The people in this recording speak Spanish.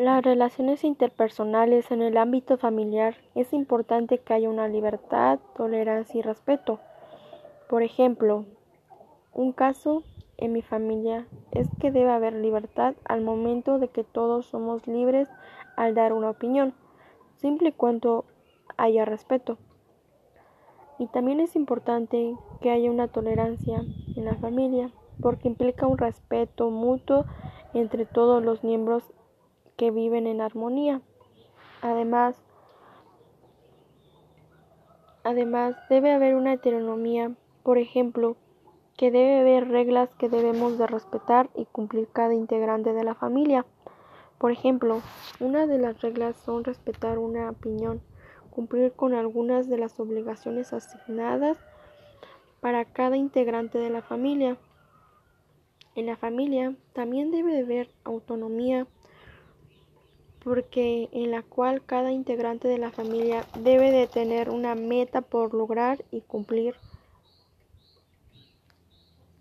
las relaciones interpersonales en el ámbito familiar es importante que haya una libertad, tolerancia y respeto. Por ejemplo, un caso en mi familia es que debe haber libertad al momento de que todos somos libres al dar una opinión, siempre y cuando haya respeto. Y también es importante que haya una tolerancia en la familia, porque implica un respeto mutuo entre todos los miembros que viven en armonía. Además, además debe haber una heteronomía, por ejemplo, que debe haber reglas que debemos de respetar y cumplir cada integrante de la familia. Por ejemplo, una de las reglas son respetar una opinión, cumplir con algunas de las obligaciones asignadas para cada integrante de la familia. En la familia también debe de haber autonomía porque en la cual cada integrante de la familia debe de tener una meta por lograr y cumplir